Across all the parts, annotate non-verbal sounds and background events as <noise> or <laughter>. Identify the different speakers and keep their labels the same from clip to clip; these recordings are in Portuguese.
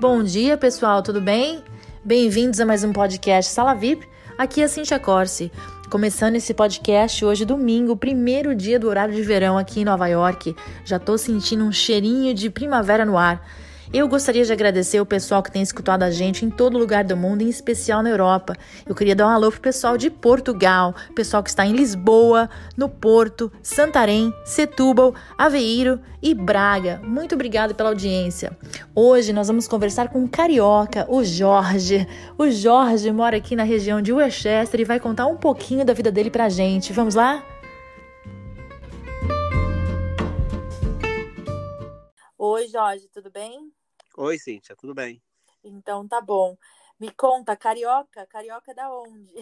Speaker 1: Bom dia, pessoal, tudo bem? Bem-vindos a mais um podcast Sala VIP. Aqui é Cintia Corsi. Começando esse podcast hoje, domingo, primeiro dia do horário de verão aqui em Nova York. Já tô sentindo um cheirinho de primavera no ar. Eu gostaria de agradecer o pessoal que tem escutado a gente em todo lugar do mundo, em especial na Europa. Eu queria dar um alô pro pessoal de Portugal, pessoal que está em Lisboa, no Porto, Santarém, Setúbal, Aveiro e Braga. Muito obrigado pela audiência. Hoje nós vamos conversar com um carioca, o Jorge. O Jorge mora aqui na região de Westchester e vai contar um pouquinho da vida dele pra gente. Vamos lá? Oi, Jorge, tudo bem?
Speaker 2: Oi, Cíntia, tudo bem?
Speaker 1: Então tá bom. Me conta, carioca? Carioca da onde?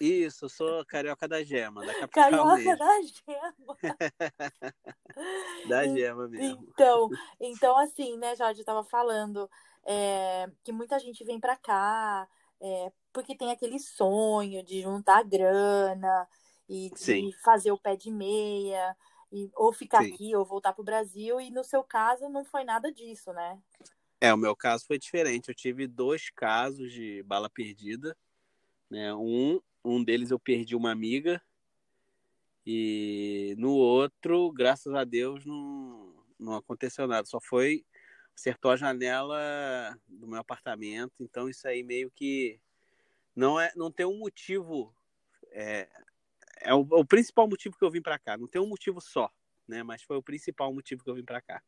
Speaker 2: Isso, sou carioca da Gema, da capital
Speaker 1: Carioca
Speaker 2: mesmo.
Speaker 1: da Gema. <laughs>
Speaker 2: Da Gema mesmo.
Speaker 1: Então, então assim, né, Jorge, eu tava falando é, que muita gente vem pra cá é, porque tem aquele sonho de juntar grana e de
Speaker 2: Sim.
Speaker 1: fazer o pé de meia, e, ou ficar
Speaker 2: Sim.
Speaker 1: aqui ou voltar pro Brasil, e no seu caso não foi nada disso, né?
Speaker 2: É, o meu caso foi diferente. Eu tive dois casos de bala perdida. Né? Um, um deles eu perdi uma amiga. E no outro, graças a Deus, não, não aconteceu nada. Só foi. Acertou a janela do meu apartamento. Então isso aí meio que. Não, é, não tem um motivo. É, é o, o principal motivo que eu vim pra cá. Não tem um motivo só, né? Mas foi o principal motivo que eu vim pra cá.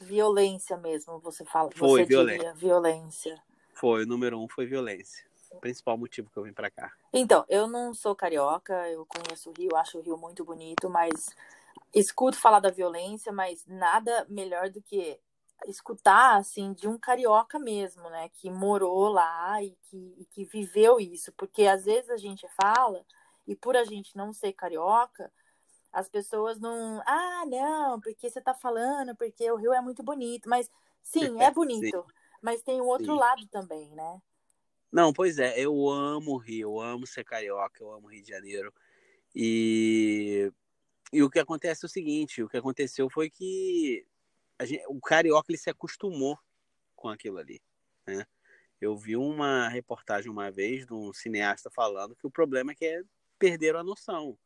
Speaker 1: Violência mesmo, você fala.
Speaker 2: Foi,
Speaker 1: você
Speaker 2: violência.
Speaker 1: diria, violência.
Speaker 2: Foi, o número um foi violência. O principal motivo que eu vim pra cá.
Speaker 1: Então, eu não sou carioca, eu conheço o Rio, acho o Rio muito bonito, mas escuto falar da violência, mas nada melhor do que escutar, assim, de um carioca mesmo, né? Que morou lá e que, e que viveu isso. Porque às vezes a gente fala, e por a gente não ser carioca, as pessoas não. Ah, não, porque você tá falando, porque o Rio é muito bonito. Mas sim, é bonito. Mas tem o outro
Speaker 2: Sim.
Speaker 1: lado também, né?
Speaker 2: Não, pois é, eu amo o Rio, eu amo ser carioca, eu amo o Rio de Janeiro. E, e o que acontece é o seguinte, o que aconteceu foi que a gente- o carioca ele se acostumou com aquilo ali, né? Eu vi uma reportagem uma vez de um cineasta falando que o problema é que é perderam a noção,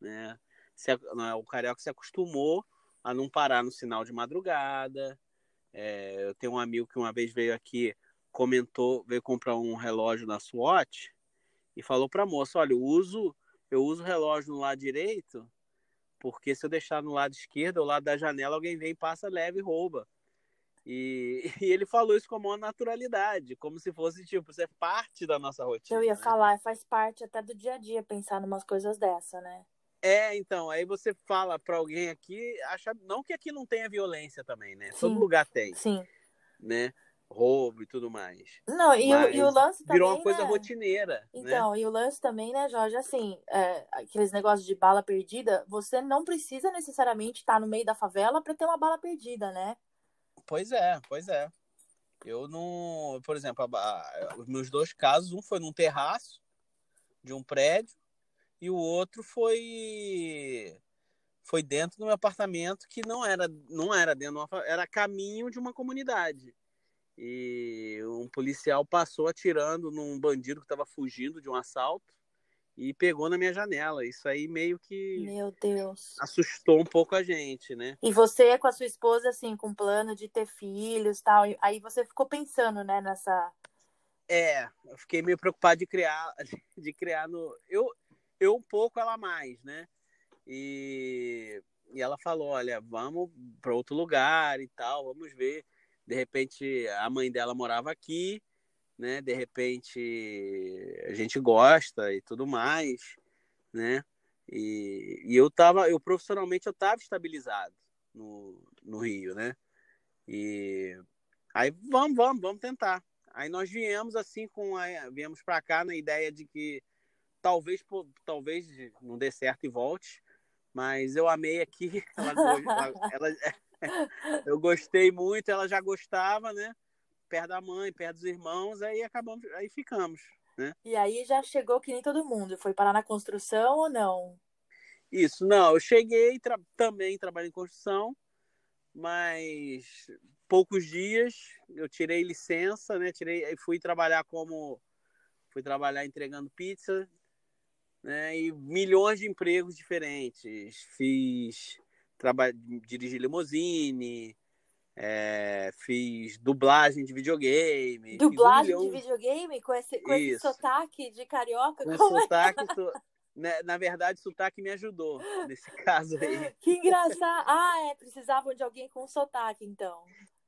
Speaker 2: né? Se a- não é, o carioca se acostumou a não parar no sinal de madrugada. É, eu tenho um amigo que uma vez veio aqui comentou, veio comprar um relógio na Swatch e falou para a moça, olha, eu uso, eu uso o relógio no lado direito, porque se eu deixar no lado esquerdo, ao lado da janela, alguém vem, passa, leva e rouba. E, <laughs> e ele falou isso com a maior naturalidade, como se fosse, tipo, isso é parte da nossa rotina.
Speaker 1: Eu ia
Speaker 2: né?
Speaker 1: falar, faz parte até do dia a dia pensar numas coisas dessa, né?
Speaker 2: É, então, aí você fala para alguém aqui, acha, não que aqui não tenha violência também, né? Todo
Speaker 1: Sim.
Speaker 2: lugar tem,
Speaker 1: Sim.
Speaker 2: né? Roubo e tudo mais.
Speaker 1: Não, e, o, e o lance também,
Speaker 2: Virou uma coisa
Speaker 1: né?
Speaker 2: rotineira, né?
Speaker 1: Então, e o lance também, né, Jorge, assim, é, aqueles negócios de bala perdida, você não precisa necessariamente estar no meio da favela para ter uma bala perdida, né?
Speaker 2: Pois é, pois é. Eu não. Por exemplo, a- a- os meus dois casos, um foi num terraço de um prédio e o outro foi foi dentro do meu apartamento que não era não era dentro de uma, era caminho de uma comunidade. E um policial passou atirando num bandido que estava fugindo de um assalto e pegou na minha janela. Isso aí meio que
Speaker 1: Meu Deus.
Speaker 2: assustou um pouco a gente, né?
Speaker 1: E você com a sua esposa, assim, com plano de ter filhos e tal, aí você ficou pensando, né, nessa...
Speaker 2: É, eu fiquei meio preocupado de criar, <laughs> de criar no. Eu, eu um pouco, ela mais, né? E, e ela falou: olha, vamos para outro lugar e tal, vamos ver. De repente, a mãe dela morava aqui, né? De repente, a gente gosta e tudo mais, né? E, e eu tava, eu profissionalmente, eu tava estabilizado no, no Rio, né? E aí, vamos, vamos, vamos tentar. Aí nós viemos assim com a, viemos para cá na ideia de que talvez pô, talvez não dê certo e volte, mas eu amei aqui, <laughs> ela, ela- ela- <laughs> eu gostei muito, ela já gostava, né? Perto da mãe, perto dos irmãos, aí acabamos, aí ficamos, né?
Speaker 1: E aí já chegou que nem todo mundo, foi parar na construção ou não?
Speaker 2: Isso, não, eu cheguei tra- também trabalho em construção, mas poucos dias eu tirei licença, né? Tirei, fui trabalhar como fui trabalhar entregando pizza, né? E milhões de empregos diferentes. Fiz trabalho, dirigi limousine, é, fiz dublagem de videogame.
Speaker 1: Dublagem um de videogame com esse, com esse sotaque de carioca?
Speaker 2: Com esse é? sotaque, <laughs> né, na verdade, sotaque me ajudou nesse caso aí.
Speaker 1: Que engraçado. Ah, é, precisavam de alguém com sotaque, então.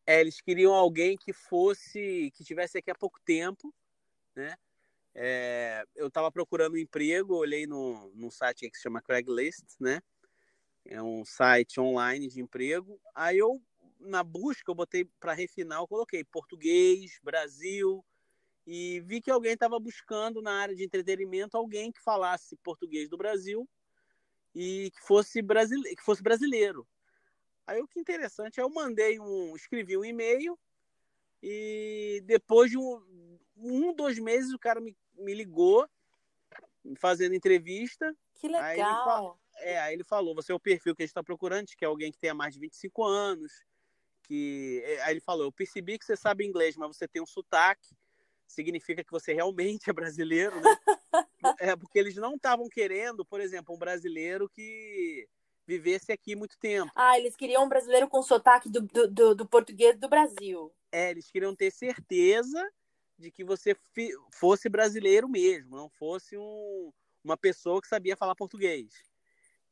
Speaker 2: É, eles queriam alguém que fosse, que tivesse aqui há pouco tempo, né? É, eu estava procurando um emprego, olhei no, num site que se chama Craigslist, né? É um site online de emprego. Aí eu, na busca, eu botei para refinar, eu coloquei português, Brasil, e vi que alguém estava buscando na área de entretenimento alguém que falasse português do Brasil e que fosse, brasile... que fosse brasileiro. Aí o que interessante, eu mandei um, escrevi um e-mail e depois de um, um dois meses o cara me, me ligou fazendo entrevista.
Speaker 1: Que legal.
Speaker 2: Aí ele, falou, é, aí ele falou, você é o perfil que a gente está procurando, que é alguém que tenha mais de 25 anos, que aí ele falou, eu percebi que você sabe inglês, mas você tem um sotaque significa que você realmente é brasileiro, né? <laughs> é porque eles não estavam querendo, por exemplo, um brasileiro que vivesse aqui muito tempo.
Speaker 1: Ah, eles queriam um brasileiro com sotaque do, do, do português do Brasil.
Speaker 2: É, eles queriam ter certeza de que você fosse brasileiro mesmo, não fosse um, uma pessoa que sabia falar português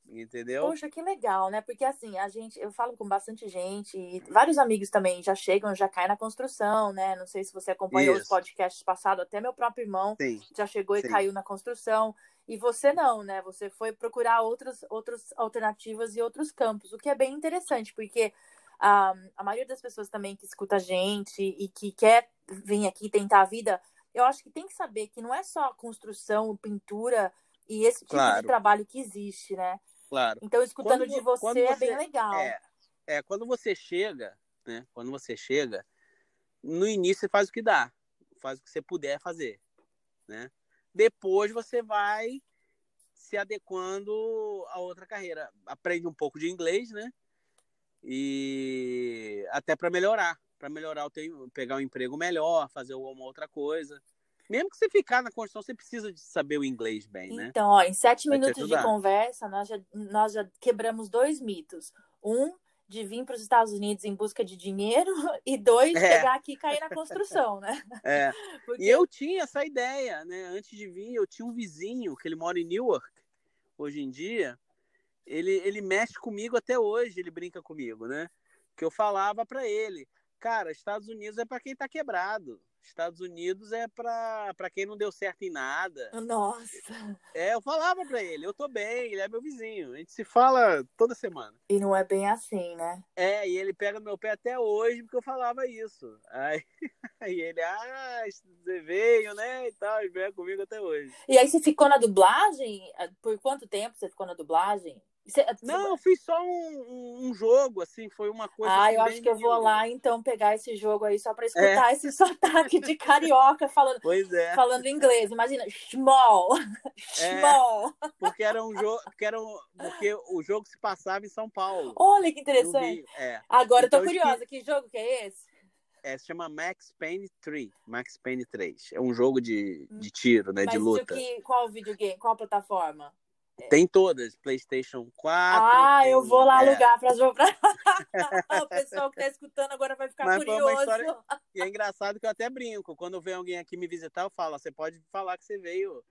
Speaker 2: entendeu?
Speaker 1: Poxa, que legal, né? Porque assim, a gente, eu falo com bastante gente, e vários amigos também já chegam, já caem na construção, né? Não sei se você acompanhou Isso. os podcasts passados, até meu próprio irmão Sim. já chegou e Sim. caiu na construção. E você não, né? Você foi procurar outras, outras alternativas e outros campos, o que é bem interessante, porque a, a maioria das pessoas também que escuta a gente e que quer vir aqui tentar a vida, eu acho que tem que saber que não é só construção, pintura e esse tipo claro. de trabalho que existe, né?
Speaker 2: Claro.
Speaker 1: Então, escutando quando, de você, você, é bem legal. É,
Speaker 2: é, quando você chega, né? Quando você chega, no início você faz o que dá, faz o que você puder fazer, né? Depois você vai se adequando a outra carreira. Aprende um pouco de inglês, né? E até para melhorar, para melhorar o teu, pegar um emprego melhor, fazer alguma outra coisa. Mesmo que você ficar na construção, você precisa de saber o inglês bem, né?
Speaker 1: Então, ó, em sete Vai minutos de conversa, nós já, nós já quebramos dois mitos. Um, de vir para os Estados Unidos em busca de dinheiro <laughs> e dois, é. chegar aqui e cair na construção, né?
Speaker 2: É. <laughs> Porque... E eu tinha essa ideia, né? Antes de vir, eu tinha um vizinho que ele mora em Newark, hoje em dia. Ele, ele mexe comigo até hoje, ele brinca comigo, né? Que eu falava para ele, cara, Estados Unidos é para quem tá quebrado. Estados Unidos é para quem não deu certo em nada.
Speaker 1: Nossa.
Speaker 2: É, eu falava para ele, eu tô bem, ele é meu vizinho. A gente se fala toda semana.
Speaker 1: E não é bem assim, né?
Speaker 2: É, e ele pega meu pé até hoje porque eu falava isso. Aí, <laughs> aí ele, ah, você veio, né? E tal, e veio comigo até hoje.
Speaker 1: E aí você ficou na dublagem? Por quanto tempo você ficou na dublagem?
Speaker 2: Você, não, eu fiz só um, um, jogo, assim, foi uma coisa.
Speaker 1: Ah,
Speaker 2: assim,
Speaker 1: eu acho que eu vou lá então pegar esse jogo aí só para escutar é. esse <laughs> sotaque de carioca falando,
Speaker 2: pois é.
Speaker 1: falando inglês. Imagina, small, small. <laughs>
Speaker 2: É, porque era um jogo, porque era um, porque o jogo se passava em São Paulo.
Speaker 1: Olha que interessante. É. Agora então, eu tô então, curiosa, que... que jogo que é esse?
Speaker 2: É, se chama Max Payne 3. Max Payne 3. É um jogo de, de tiro, né?
Speaker 1: Mas
Speaker 2: de luta.
Speaker 1: Que, qual videogame? Qual plataforma?
Speaker 2: Tem todas, PlayStation 4.
Speaker 1: Ah,
Speaker 2: tem,
Speaker 1: eu vou lá é. alugar para jogar. <laughs> o pessoal que tá escutando agora vai ficar Mas curioso. História...
Speaker 2: E é engraçado que eu até brinco. Quando vem alguém aqui me visitar, eu falo: você pode falar que você veio.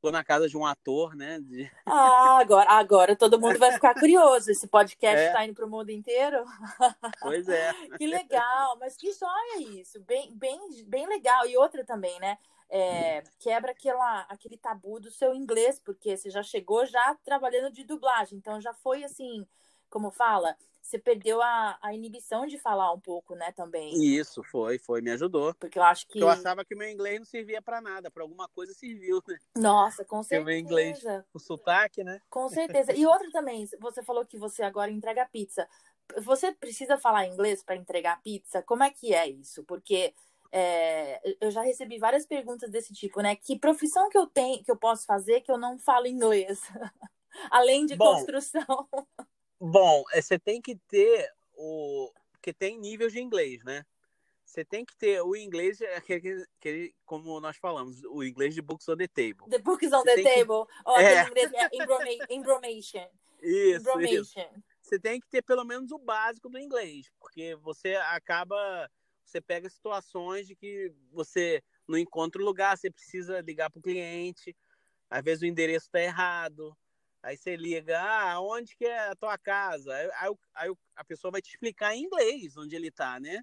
Speaker 2: Tô na casa de um ator, né? De...
Speaker 1: Ah, agora, agora todo mundo vai ficar curioso. Esse podcast está é. indo para o mundo inteiro.
Speaker 2: Pois é. <laughs>
Speaker 1: que legal, mas que joia isso. Bem, bem, bem legal. E outra também, né? É, quebra aquela, aquele tabu do seu inglês, porque você já chegou já trabalhando de dublagem, então já foi assim, como fala, você perdeu a, a inibição de falar um pouco, né, também.
Speaker 2: Isso, foi, foi, me ajudou.
Speaker 1: Porque eu acho que...
Speaker 2: Eu achava que o meu inglês não servia para nada, para alguma coisa serviu, né?
Speaker 1: Nossa, com certeza.
Speaker 2: o meu inglês, o sotaque, né?
Speaker 1: Com certeza. E outra também, você falou que você agora entrega pizza. Você precisa falar inglês para entregar pizza? Como é que é isso? Porque é, eu já recebi várias perguntas desse tipo, né? Que profissão que eu tenho, que eu posso fazer que eu não falo inglês? <laughs> Além de bom, construção. <laughs>
Speaker 2: Bom, é, você tem que ter o. porque tem níveis de inglês, né? Você tem que ter o inglês, é aquele, aquele, como nós falamos, o inglês de books on the table.
Speaker 1: The books on the table. Que... Ou é. inglês é embromation.
Speaker 2: Isso, isso. Você tem que ter pelo menos o básico do inglês, porque você acaba, você pega situações de que você não encontra o lugar, você precisa ligar para o cliente, às vezes o endereço está errado, aí você liga, ah, onde que é a tua casa? Aí, aí, aí a pessoa vai te explicar em inglês onde ele está, né?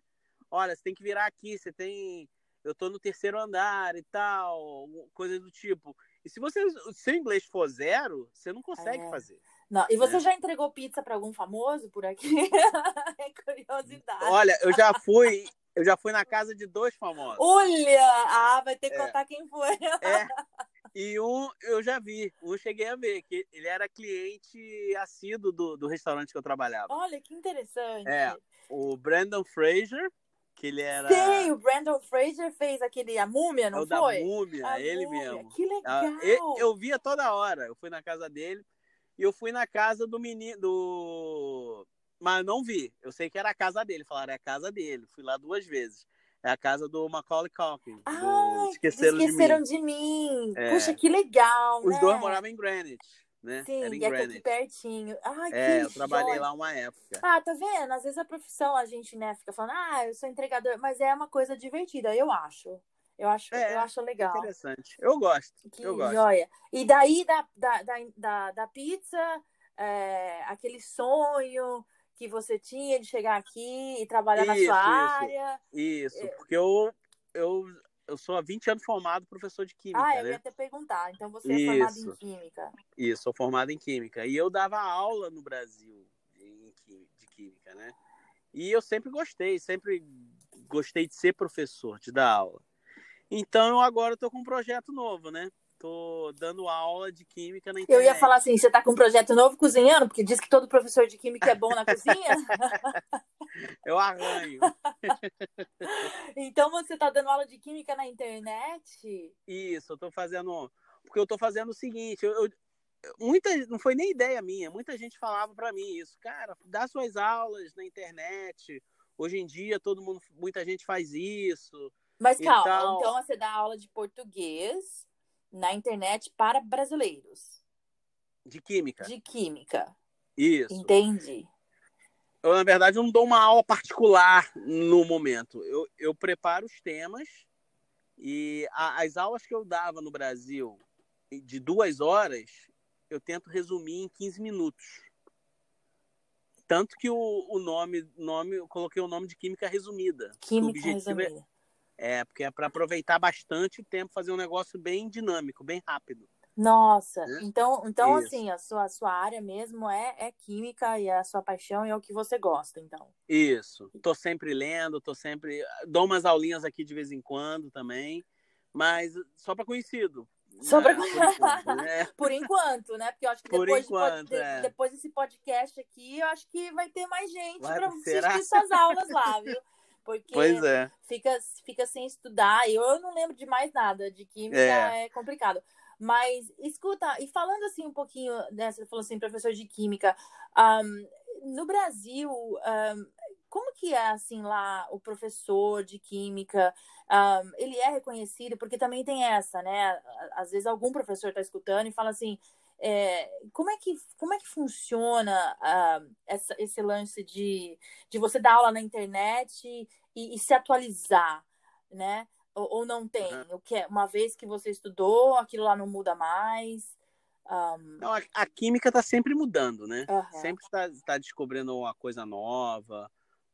Speaker 2: olha, você tem que virar aqui, você tem. Eu tô no terceiro andar e tal, coisa do tipo. E se você se seu inglês for zero, você não consegue é. fazer.
Speaker 1: Não, e você né? já entregou pizza para algum famoso por aqui? <laughs> é curiosidade.
Speaker 2: Olha, eu já fui, eu já fui na casa de dois famosos.
Speaker 1: Olha, ah, vai ter que é. contar quem foi.
Speaker 2: É. <laughs> E um eu já vi, um cheguei a ver, que ele era cliente assíduo do, do restaurante que eu trabalhava.
Speaker 1: Olha, que interessante.
Speaker 2: É, o Brandon Fraser, que ele era.
Speaker 1: Sim, o Brandon Fraser fez aquele A Múmia, não
Speaker 2: é o
Speaker 1: foi?
Speaker 2: Da múmia,
Speaker 1: a
Speaker 2: ele
Speaker 1: múmia.
Speaker 2: mesmo.
Speaker 1: Que ah, legal!
Speaker 2: Eu, eu via toda hora. Eu fui na casa dele e eu fui na casa do menino. Do... Mas não vi. Eu sei que era a casa dele. Falaram, é a casa dele. Fui lá duas vezes. É a casa do Macaulay Culkin.
Speaker 1: Ah, esqueceram, esqueceram de mim. De mim. É. Puxa, que legal,
Speaker 2: Os
Speaker 1: né?
Speaker 2: dois moravam em Greenwich né?
Speaker 1: Sim,
Speaker 2: Era em
Speaker 1: e é aqui pertinho. Ai,
Speaker 2: é,
Speaker 1: que
Speaker 2: eu trabalhei
Speaker 1: joia.
Speaker 2: lá uma época.
Speaker 1: Ah, tá vendo? Às vezes a profissão a gente, né, fica falando, ah, eu sou entregador, mas é uma coisa divertida, eu acho. Eu acho, é, eu acho legal.
Speaker 2: Interessante. Eu gosto.
Speaker 1: Que
Speaker 2: eu gosto.
Speaker 1: joia. E daí da, da, da, da, da pizza, é, aquele sonho que você tinha de chegar aqui e trabalhar isso, na sua
Speaker 2: isso,
Speaker 1: área.
Speaker 2: Isso, é... porque eu, eu eu sou há 20 anos formado professor de química.
Speaker 1: Ah, eu
Speaker 2: né?
Speaker 1: ia até perguntar. Então você é formado em química.
Speaker 2: Isso, sou formado em química. E eu dava aula no Brasil de, de química, né? E eu sempre gostei, sempre gostei de ser professor, de dar aula. Então agora estou com um projeto novo, né? Tô dando aula de química na internet.
Speaker 1: Eu ia falar assim, você está com um projeto novo cozinhando? Porque diz que todo professor de química é bom na cozinha. <laughs>
Speaker 2: Eu arranho. <laughs>
Speaker 1: então você está dando aula de química na internet?
Speaker 2: Isso, eu estou fazendo. Porque eu estou fazendo o seguinte, eu, eu, muita, não foi nem ideia minha, muita gente falava para mim isso, cara, dá suas aulas na internet. Hoje em dia todo mundo, muita gente faz isso.
Speaker 1: Mas calma, então você dá aula de português na internet para brasileiros.
Speaker 2: De química.
Speaker 1: De química.
Speaker 2: Isso.
Speaker 1: Entendi
Speaker 2: eu, na verdade, não dou uma aula particular no momento. Eu, eu preparo os temas e a, as aulas que eu dava no Brasil de duas horas, eu tento resumir em 15 minutos. Tanto que o, o nome, nome, eu coloquei o nome de Química Resumida.
Speaker 1: Química é Resumida.
Speaker 2: É, é, porque é para aproveitar bastante o tempo, fazer um negócio bem dinâmico, bem rápido.
Speaker 1: Nossa, né? então, então assim, a sua, a sua área mesmo é, é química e é a sua paixão e é o que você gosta, então.
Speaker 2: Isso. Tô sempre lendo, tô sempre. Dou umas aulinhas aqui de vez em quando também, mas só para conhecido.
Speaker 1: Só né? para por, enquanto, né? <laughs> por enquanto, né? Porque eu acho que depois,
Speaker 2: enquanto,
Speaker 1: de,
Speaker 2: é.
Speaker 1: depois desse podcast aqui, eu acho que vai ter mais gente para <laughs> assistir suas aulas lá, viu? Porque
Speaker 2: pois é.
Speaker 1: fica, fica sem estudar. Eu, eu não lembro de mais nada de química, é, é complicado. Mas escuta, e falando assim um pouquinho, né, você falou assim, professor de química, um, no Brasil, um, como que é assim lá o professor de química? Um, ele é reconhecido porque também tem essa, né? Às vezes algum professor está escutando e fala assim, é, como é que como é que funciona uh, essa, esse lance de, de você dar aula na internet e, e se atualizar, né? Ou, ou não tem? Uhum. O que é, uma vez que você estudou, aquilo lá não muda mais? Um...
Speaker 2: Não, a, a, química está sempre mudando, né? Uhum. Sempre está tá descobrindo uma coisa nova.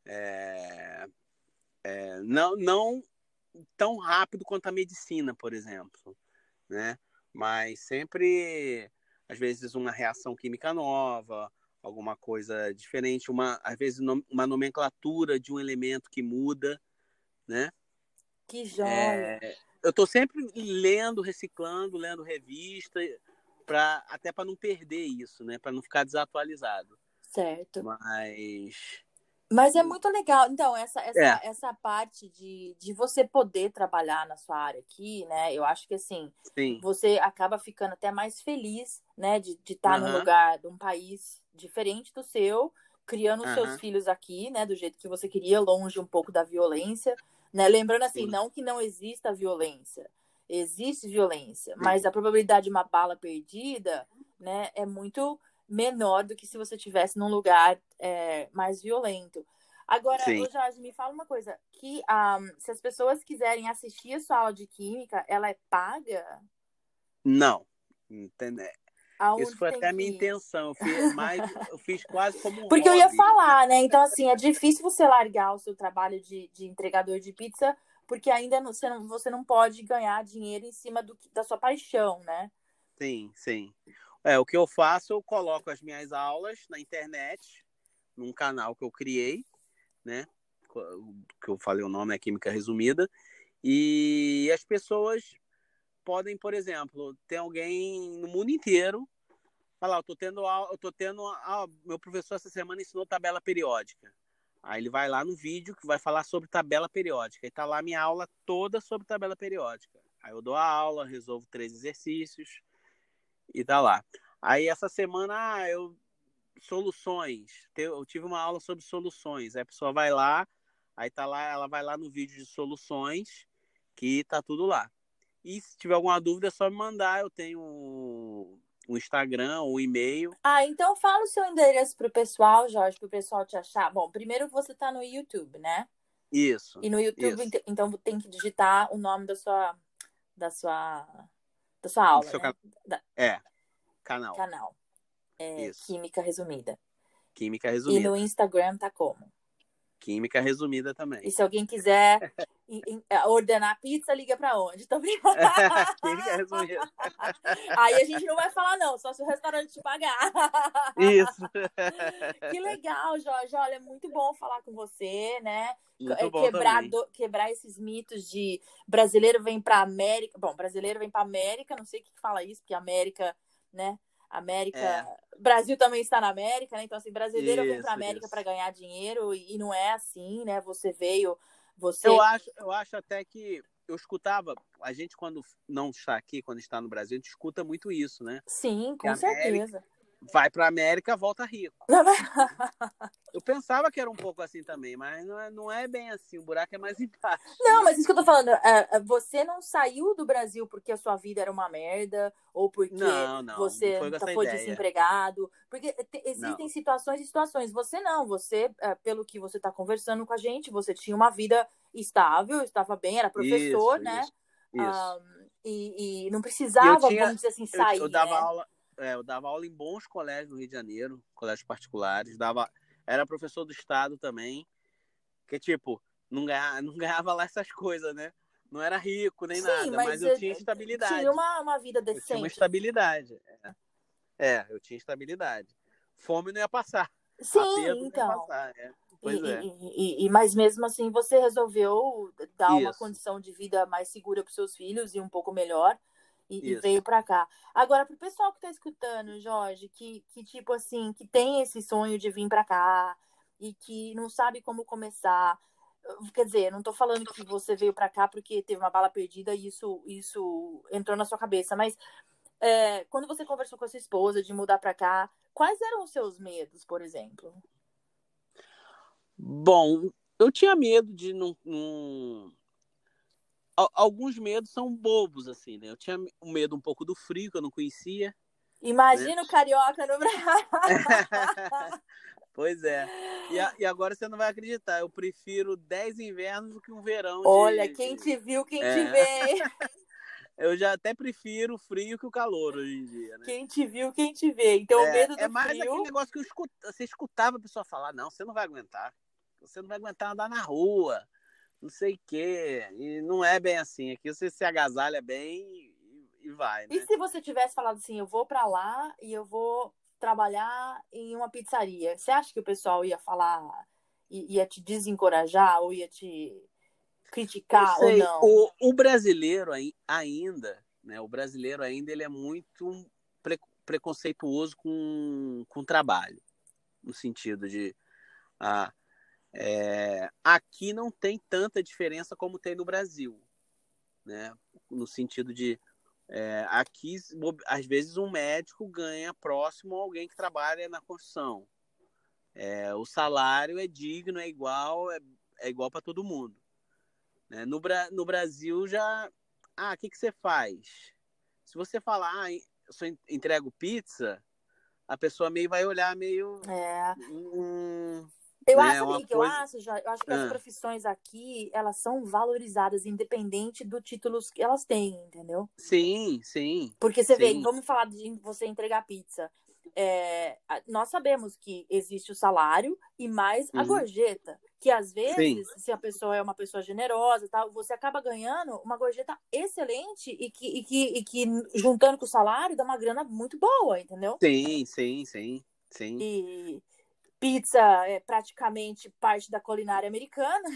Speaker 2: É, é, não, não tão rápido quanto a medicina, por exemplo, né? Mas sempre, às vezes, uma reação química nova, alguma coisa diferente, uma, às vezes uma nomenclatura de um elemento que muda, né?
Speaker 1: Que joia!
Speaker 2: É, eu estou sempre lendo, reciclando, lendo revista, pra, até para não perder isso, né? Para não ficar desatualizado.
Speaker 1: Certo.
Speaker 2: Mas.
Speaker 1: Mas é muito legal. Então, essa, essa, é. essa parte de, de você poder trabalhar na sua área aqui, né? Eu acho que assim,
Speaker 2: Sim.
Speaker 1: você acaba ficando até mais feliz, né? De estar de uhum. num lugar, num país diferente do seu, criando os seus filhos aqui, né, do jeito que você queria, longe um pouco da violência, né? Lembrando assim, Sim. não que não exista violência, existe violência, Sim. mas a probabilidade de uma bala perdida, né, é muito menor do que se você tivesse num lugar é, mais violento. Agora, Sim. Jorge, me fala uma coisa, que um, se as pessoas quiserem assistir a sua aula de química, ela é paga?
Speaker 2: Não. Entendeu? Aonde Isso foi até a minha intenção. Eu fiz, mais, eu fiz quase como um
Speaker 1: Porque
Speaker 2: hobby.
Speaker 1: eu ia falar, né? Então, assim, é difícil você largar o seu trabalho de, de entregador de pizza, porque ainda não, você, não, você não pode ganhar dinheiro em cima do, da sua paixão, né?
Speaker 2: Sim, sim. É, o que eu faço, eu coloco as minhas aulas na internet, num canal que eu criei, né? Que eu falei o nome é Química Resumida. E as pessoas podem, por exemplo, ter alguém no mundo inteiro falar, eu tô tendo eu tô tendo ah, meu professor essa semana ensinou tabela periódica. Aí ele vai lá no vídeo que vai falar sobre tabela periódica. E tá lá minha aula toda sobre tabela periódica. Aí eu dou a aula, resolvo três exercícios e tá lá. Aí essa semana ah, eu soluções. Eu tive uma aula sobre soluções. Aí a pessoa vai lá, aí tá lá, ela vai lá no vídeo de soluções, que tá tudo lá. E se tiver alguma dúvida, é só me mandar. Eu tenho o um Instagram, o um e-mail.
Speaker 1: Ah, então fala o seu endereço pro pessoal, Jorge, pro pessoal te achar. Bom, primeiro você tá no YouTube, né?
Speaker 2: Isso.
Speaker 1: E no YouTube,
Speaker 2: isso.
Speaker 1: então tem que digitar o nome da sua da sua da sua aula, né? Can...
Speaker 2: Da... É. Canal.
Speaker 1: Canal. É, Química resumida.
Speaker 2: Química resumida.
Speaker 1: E no Instagram tá como?
Speaker 2: Química resumida também.
Speaker 1: E se alguém quiser é, ordenar pizza, liga para onde? Tô brincando. <laughs> Química resumida. Aí a gente não vai falar, não, só se o restaurante te pagar.
Speaker 2: Isso. <laughs>
Speaker 1: Que legal, Jorge. Olha, é muito bom falar com você, né? Muito bom quebrar, do, quebrar esses mitos de brasileiro vem para América. Bom, brasileiro vem para América, não sei o que fala isso, porque América, né? América. É. Brasil também está na América, né? Então, assim, brasileiro isso, vem para América para ganhar dinheiro e, e, não é assim, né? Você veio. Você...
Speaker 2: Eu, acho, eu acho até que eu escutava, a gente quando não está aqui, quando está no Brasil, a gente escuta muito isso, né?
Speaker 1: Sim, com certeza
Speaker 2: vai para América, volta rico. <laughs> eu pensava que era um pouco assim também, mas não é, não é bem assim. O buraco é mais embaixo.
Speaker 1: Não, mas isso que eu tô falando, é, é, você não saiu do Brasil porque a sua vida era uma merda ou porque não, não, você não foi, foi desempregado, porque existem situações e situações. Você não, você, é, pelo que você está conversando com a gente, você tinha uma vida estável, estava bem, era professor,
Speaker 2: isso,
Speaker 1: né?
Speaker 2: Isso. Um,
Speaker 1: e, e, não precisava, tinha, vamos dizer assim, sair.
Speaker 2: Eu, eu dava
Speaker 1: né?
Speaker 2: aula, é, eu dava aula em bons colégios no Rio de Janeiro, colégios particulares, dava, era professor do estado também, que tipo, não ganhava, não ganhava lá essas coisas, né? Não era rico nem Sim, nada, mas, mas eu, tinha estabilidade.
Speaker 1: Tinha uma, uma vida decente. Eu
Speaker 2: tinha uma estabilidade. É. é, eu tinha estabilidade. Fome não ia passar.
Speaker 1: Sim, então. Passar, é. Pois e, é. E, e, mas mesmo assim você resolveu dar Isso. uma condição de vida mais segura para os seus filhos e um pouco melhor e, e veio para cá. Agora, pro pessoal que tá escutando, Jorge, que, que tipo assim, que tem esse sonho de vir para cá e que não sabe como começar. Quer dizer, não tô falando que você veio para cá porque teve uma bala perdida e isso, isso entrou na sua cabeça, mas é, quando você conversou com a sua esposa de mudar para cá, quais eram os seus medos, por exemplo?
Speaker 2: Bom, eu tinha medo de não, não alguns medos são bobos, assim, né? Eu tinha um medo um pouco do frio, que eu não conhecia.
Speaker 1: Imagina né? o carioca no Brasil. <laughs>
Speaker 2: pois é. E, a, e, agora você não vai acreditar. Eu prefiro 10 invernos do que um verão.
Speaker 1: Olha, de, quem te viu, quem é. te vê. <laughs>
Speaker 2: eu já até prefiro o frio que o calor hoje em dia, né?
Speaker 1: Quem te viu, quem te vê. Então, é, o medo do
Speaker 2: É mais
Speaker 1: frio...
Speaker 2: aquele negócio que eu escut... você escutava a pessoa falar, não, você não vai aguentar. Você não vai aguentar andar na rua não sei o quê. E não é bem assim. Aqui você se agasalha bem e, e vai. Né?
Speaker 1: E se você tivesse falado assim, eu vou para lá e eu vou trabalhar em uma pizzaria, você acha que o pessoal ia falar, ia te desencorajar ou ia te criticar ou não?
Speaker 2: O, o brasileiro ainda, né? O brasileiro ainda ele é muito pre, preconceituoso com, com trabalho, no sentido de ah, é, aqui não tem tanta diferença como tem no Brasil, né? No sentido de é, aqui às vezes um médico ganha próximo a alguém que trabalha na construção, É, o salário é digno, é igual, é, é igual para todo mundo. Né? No, no Brasil já. Ah, o que, que você faz? Se você falar, ah, eu entrego pizza, a pessoa meio vai olhar meio.
Speaker 1: É.
Speaker 2: Hum,
Speaker 1: eu
Speaker 2: né,
Speaker 1: acho
Speaker 2: uma
Speaker 1: que eu
Speaker 2: coisa-
Speaker 1: acho, já, eu acho que
Speaker 2: Ah.
Speaker 1: as profissões aqui, elas são valorizadas independente do títulos que elas têm, entendeu?
Speaker 2: Sim, sim.
Speaker 1: Porque você vê,
Speaker 2: Sim.
Speaker 1: vamos falar de você entregar pizza. É, a- nós sabemos que existe o salário e mais a
Speaker 2: Uhum.
Speaker 1: gorjeta. Que às vezes, se a pessoa é uma pessoa generosa e tal, você acaba ganhando uma gorjeta excelente e que, e que, e que juntando com o salário dá uma grana muito boa, entendeu?
Speaker 2: Sim, sim, sim. Sim.
Speaker 1: E pizza é praticamente parte da culinária americana.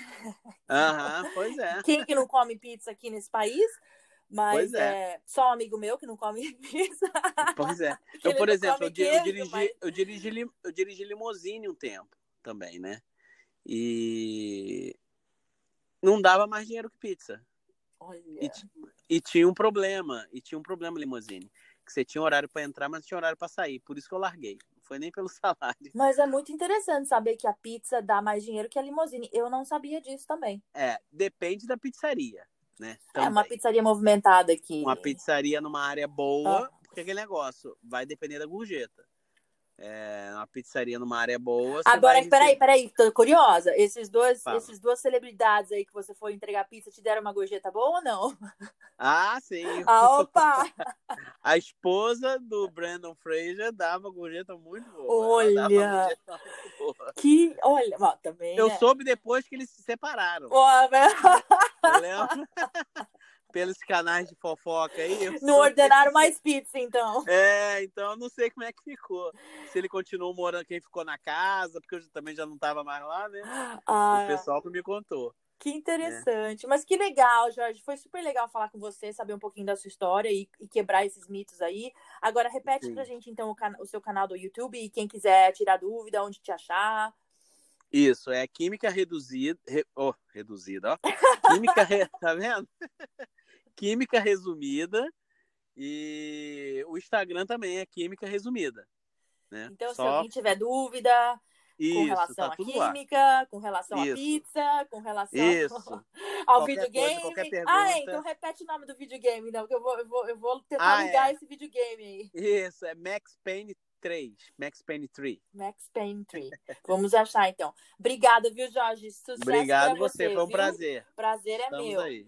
Speaker 2: Aham, pois é. <laughs>
Speaker 1: Quem que não come pizza aqui nesse país? Mas
Speaker 2: é.
Speaker 1: é. só um amigo meu que não come <laughs> pizza.
Speaker 2: Pois é. <laughs>
Speaker 1: Que
Speaker 2: Eu, por exemplo, eu, di- eu
Speaker 1: queijo,
Speaker 2: dirigi,
Speaker 1: mas-
Speaker 2: eu, dirigi, eu dirigi limousine um tempo também, né? E não dava mais dinheiro que pizza.
Speaker 1: Olha.
Speaker 2: E, e tinha um problema, e tinha um problema limousine. Que você tinha horário para entrar, mas não tinha horário para sair. Por isso que eu larguei. Foi nem pelo <laughs> salário.
Speaker 1: Mas é muito interessante saber que a pizza dá mais dinheiro que a limousine. Eu não sabia disso também.
Speaker 2: É, depende da pizzaria, né?
Speaker 1: É uma
Speaker 2: Também.
Speaker 1: pizzaria movimentada aqui.
Speaker 2: Uma pizzaria numa área boa,
Speaker 1: Ah.
Speaker 2: porque aquele negócio vai depender da gorjeta. É, uma pizzaria numa área boa.
Speaker 1: Agora, peraí,
Speaker 2: receber-
Speaker 1: peraí, tô curiosa. Esses dois,
Speaker 2: Fala.
Speaker 1: esses duas celebridades aí que você foi entregar pizza te deram uma gorjeta boa ou não?
Speaker 2: Ah, sim. <laughs>
Speaker 1: Ah, opa! <laughs>
Speaker 2: A esposa do Brandon Fraser dava gorjeta muito boa.
Speaker 1: Olha!
Speaker 2: dava gorjeta muito boa.
Speaker 1: Que, olha, ó, também.
Speaker 2: Eu
Speaker 1: né?
Speaker 2: soube depois que eles se separaram.
Speaker 1: Ó, né?
Speaker 2: Eu lembro. <laughs> Pelos canais de fofoca aí.
Speaker 1: Não ordenaram
Speaker 2: que-
Speaker 1: mais pizza, então.
Speaker 2: É, então eu não sei como é que ficou. Se ele continuou morando, quem ficou na casa, porque eu também já não estava mais lá, né? <gasps>
Speaker 1: Ah,
Speaker 2: O pessoal que me contou.
Speaker 1: que interessante. Mas que legal, Jorge. Foi super legal falar com você, saber um pouquinho da sua história e, e quebrar esses mitos aí. Agora, repete
Speaker 2: Sim.
Speaker 1: pra gente, então, o, cana- o seu canal do YouTube e quem quiser tirar dúvida, onde te achar.
Speaker 2: Isso, é química reduzida. Re, oh, reduzida, ó. Química, re- <laughs> tá vendo? Química resumida. E o Instagram também é química resumida. Né?
Speaker 1: Então, se
Speaker 2: Só
Speaker 1: alguém tiver dúvida com
Speaker 2: isso,
Speaker 1: relação
Speaker 2: tá
Speaker 1: à
Speaker 2: tudo lá.
Speaker 1: química, com relação à
Speaker 2: Isso.
Speaker 1: pizza, com relação
Speaker 2: Isso. <laughs>
Speaker 1: ao
Speaker 2: Qualquer
Speaker 1: videogame.
Speaker 2: coisa,
Speaker 1: ah, é, então repete o nome do videogame, não, que eu vou, eu vou, eu vou tentar
Speaker 2: Ah,
Speaker 1: ligar
Speaker 2: é.
Speaker 1: esse videogame aí.
Speaker 2: Isso, é Max Payne 3. Max Payne 3.
Speaker 1: Max Payne 3. Vamos achar, então. Obrigada, viu, Jorge? Sucesso
Speaker 2: Obrigado
Speaker 1: pra
Speaker 2: você, foi um
Speaker 1: viu?
Speaker 2: prazer.
Speaker 1: Prazer é
Speaker 2: Estamos
Speaker 1: meu.
Speaker 2: aí.